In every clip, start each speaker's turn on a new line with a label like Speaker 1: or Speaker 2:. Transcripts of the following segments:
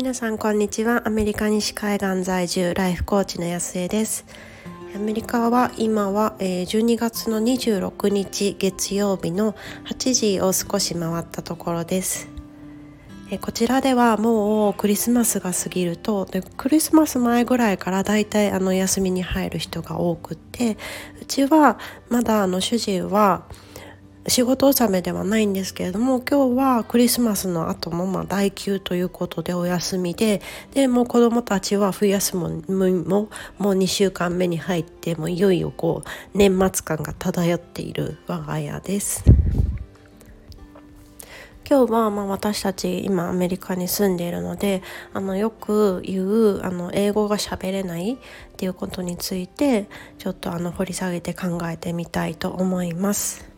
Speaker 1: 皆さんこんにちは。アメリカ西海岸在住ライフコーチの安江です。アメリカは今は12月の26日月曜日の8時を少し回ったところです。こちらではもうクリスマスが過ぎるとでクリスマス前ぐらいからだいたいあの休みに入る人が多くってうちはまだあの主人は仕事納めではないんですけれども今日はクリスマスの後もまあ代休ということでお休みででもう子どもたちは冬休みももう2週間目に入ってもいよいよこう年末感が漂っている我が家です。今日はま私たち今アメリカに住んでいるのであのよく言うあの英語が喋れないっていうことについてちょっとあの掘り下げて考えてみたいと思います。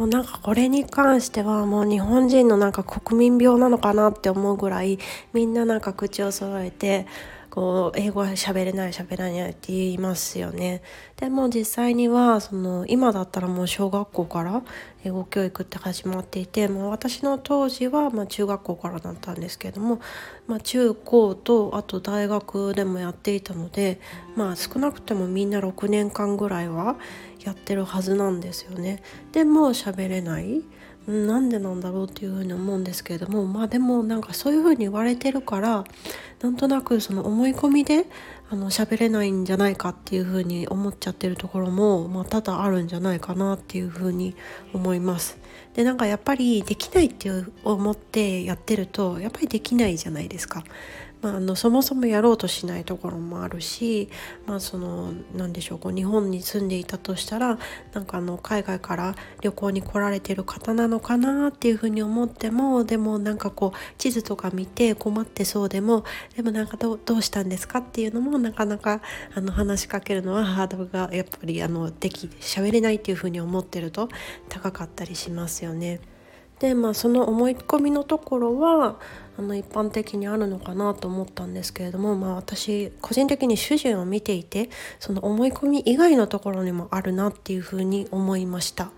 Speaker 1: もうなんかこれに関してはもう日本人のなんか国民病なのかなって思うぐらいみんななんか口を揃えてこう英語は喋れない喋れないって言いますよねでも実際にはその今だったらもう小学校から英語教育って始まっていてもう私の当時はま中学校からだったんですけども、まあ、中高とあと大学でもやっていたのでまあ少なくてもみんな6年間ぐらいはやってるはずなんですよね。でも喋れないなんでなんだろうっていうふうに思うんですけれどもまあでもなんかそういうふうに言われてるからなんとなくその思い込みであの喋れないんじゃないかっていうふうに思っちゃってるところも、まあ、多々あるんじゃないかなっていうふうに思います。でなんかやっぱりできないって思ってやってるとやっぱりできないじゃないですか。まあ、あのそもそもやろうとしないところもあるし、まあ、その何でしょうこう日本に住んでいたとしたらなんかあの海外から旅行に来られてる方なのかなっていうふうに思ってもでもなんかこう地図とか見て困ってそうでもでもなんかどうしたんですかっていうのもなかなかあの話しかけるのはハードルがやっぱりあのでき喋れないっていうふうに思ってると高かったりしますよね。でまあその思い込みのところはあの一般的にあるのかなと思ったんですけれども、まあ、私個人的に主人を見ていてその思い込み以外のところにもあるなっていうふうに思いました。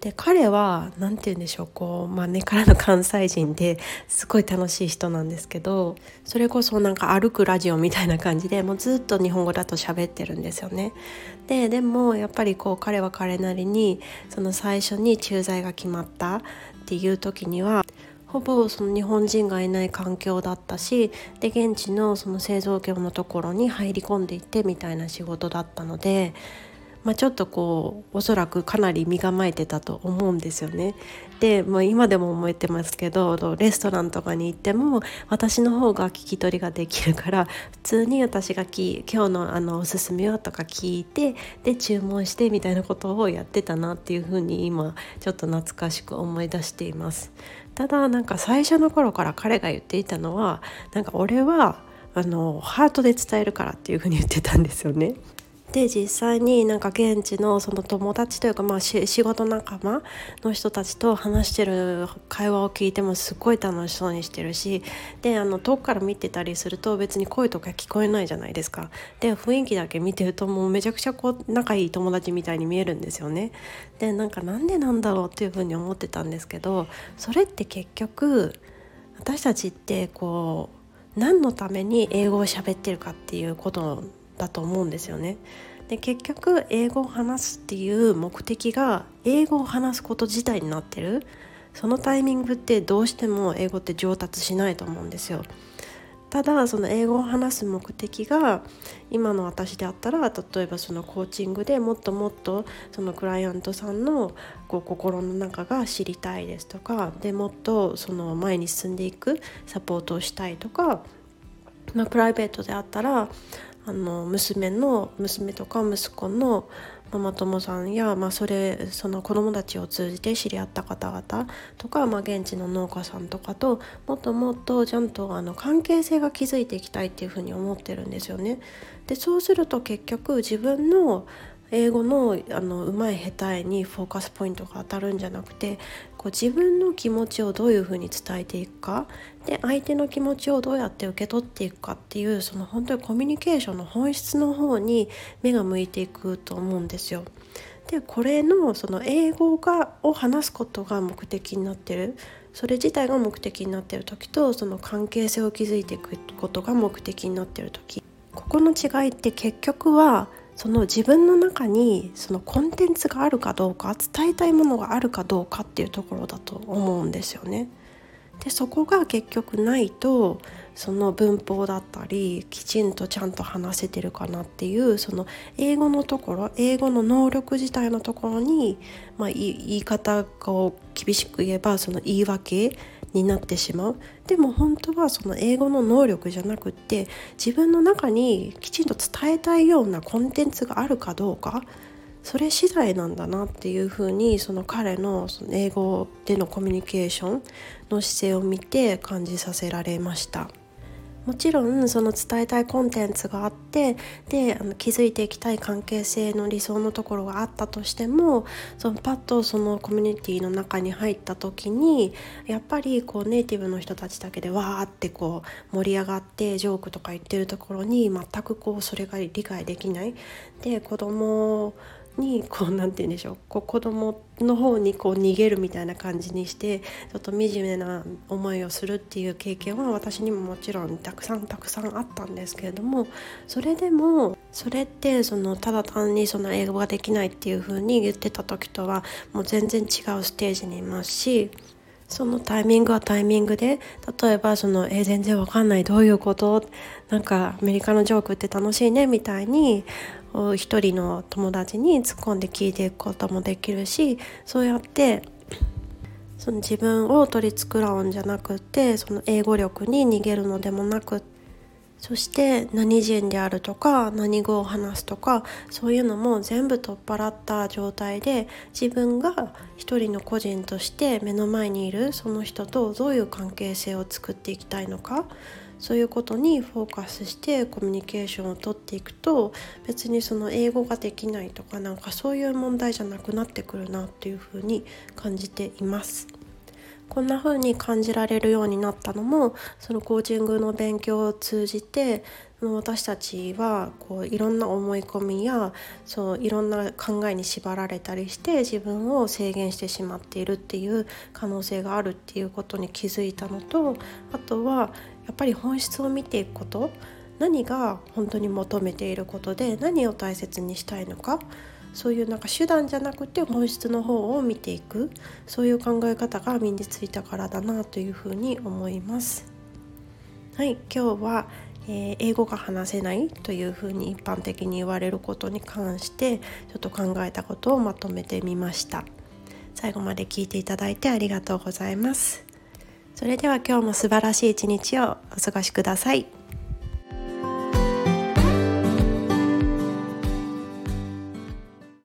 Speaker 1: で彼は何て言うんでしょうこう、まあ、根からの関西人ですごい楽しい人なんですけどそれこそなんか歩くラジオみたいな感じでもうずっと日本語だと喋ってるんですよね。ででもやっぱりこう彼は彼なりにその最初に駐在が決まったっていう時にはほぼその日本人がいない環境だったしで現地のその製造業のところに入り込んでいってみたいな仕事だったので、まあ、ちょっとこうおそらくかなり身構えてたと思うんですよね。で、まあ、今でも思えてますけどレストランとかに行っても私の方が聞き取りができるから普通に私が今日のあのおすすめはとか聞いてで注文してみたいなことをやってたなっていうふうに今ちょっと懐かしく思い出しています。ただなんか最初の頃から彼が言っていたのはなんか俺はあのハートで伝えるからっていうふうに言ってたんですよね。で実際になんか現地のその友達というか、まあ、仕事仲間の人たちと話してる会話を聞いてもすごい楽しそうにしてるしであの遠くから見てたりすると別に声とか聞こえないじゃないですか。で雰囲気だけ見てるともうめちゃくちゃこう仲いい友達みたいに見えるんですよね。でなんかなんでなんだろうっていうふうに思ってたんですけどそれって結局私たちってこう何のために英語を喋ってるかっていうことだと思うんですよね。で結局英語を話すっていう目的が英語を話すこと自体になってるそのタイミングってどうしても英語って上達しないと思うんですよ。ただその英語を話す目的が今の私であったら例えばそのコーチングでもっともっとそのクライアントさんのこう心の中が知りたいですとかでもっとその前に進んでいくサポートをしたいとか、まあ、プライベートであったらあの娘の娘とか息子のママ友さんや、まあ、それその子供たちを通じて知り合った方々とか、まあ、現地の農家さんとかともっともっとちゃんとあの関係性が築いていきたいっていうふうに思ってるんですよね。でそうすると結局自分の英語のあの上手い下手にフォーカスポイントが当たるんじゃなくてこう自分の気持ちをどういうふうに伝えていくか。で相手の気持ちをどうやって受け取っていくかっていうその本当にコミュニケーションの本質の方に目が向いていくと思うんですよ。でこれのその英語がを話すことが目的になってる。それ自体が目的になってる時とその関係性を築いていくことが目的になってる時。ここの違いって結局はその自分の中にそのコンテンツがあるかどうか伝えたいものがあるかどうかっていうところだと思うんですよね。でそこが結局ないとその文法だったりきちんとちゃんと話せてるかなっていうその英語のところ英語の能力自体のところに、まあ、言い方を厳しく言えばその言い訳になってしまうでも本当はその英語の能力じゃなくって自分の中にきちんと伝えたいようなコンテンツがあるかどうかそれ次第なんだなっていうふうにその彼のその英語でのコミュニケーションの姿勢を見て感じさせられました。もちろんその伝えたいコンテンツがあってであの築いていきたい関係性の理想のところがあったとしてもそのパッとそのコミュニティの中に入った時にやっぱりこうネイティブの人たちだけでわーってこう盛り上がってジョークとか言ってるところに全くこうそれが理解できない。で子供にこう何て言うんでしょうこう子供の方にこう逃げるみたいな感じにしてちょっと惨めな思いをするっていう経験は私にももちろんたくさんたくさんあったんですけれどもそれでもそれってそのただ単にその英語ができないっていう風に言ってた時とはもう全然違うステージにいますしそのタイミングはタイミングで例えばその「えー、全然わかんないどういうこと?」なんかアメリカのジョークって楽しいねみたいに一人の友達に突っ込んで聞いていくこともできるしそうやってその自分を取り繕うんじゃなくてその英語力に逃げるのでもなくそして何人であるとか何語を話すとかそういうのも全部取っ払った状態で自分が一人の個人として目の前にいるその人とどういう関係性を作っていきたいのかそういうことにフォーカスしてコミュニケーションをとっていくと別にその英語ができないとかなんかそういう問題じゃなくなってくるなっていうふうに感じています。こんな風に感じられるようになったのもそのコーチングの勉強を通じて私たちはこういろんな思い込みやそういろんな考えに縛られたりして自分を制限してしまっているっていう可能性があるっていうことに気づいたのとあとはやっぱり本質を見ていくこと何が本当に求めていることで何を大切にしたいのかそういうなんか手段じゃなくて本質の方を見ていくそういう考え方が身についたからだなというふうに思います。はい今日は、えー、英語が話せないというふうに一般的に言われることに関してちょっと考えたことをまとめてみました。最後まで聞いていただいてありがとうございます。それでは今日も素晴らしい一日をお過ごしください。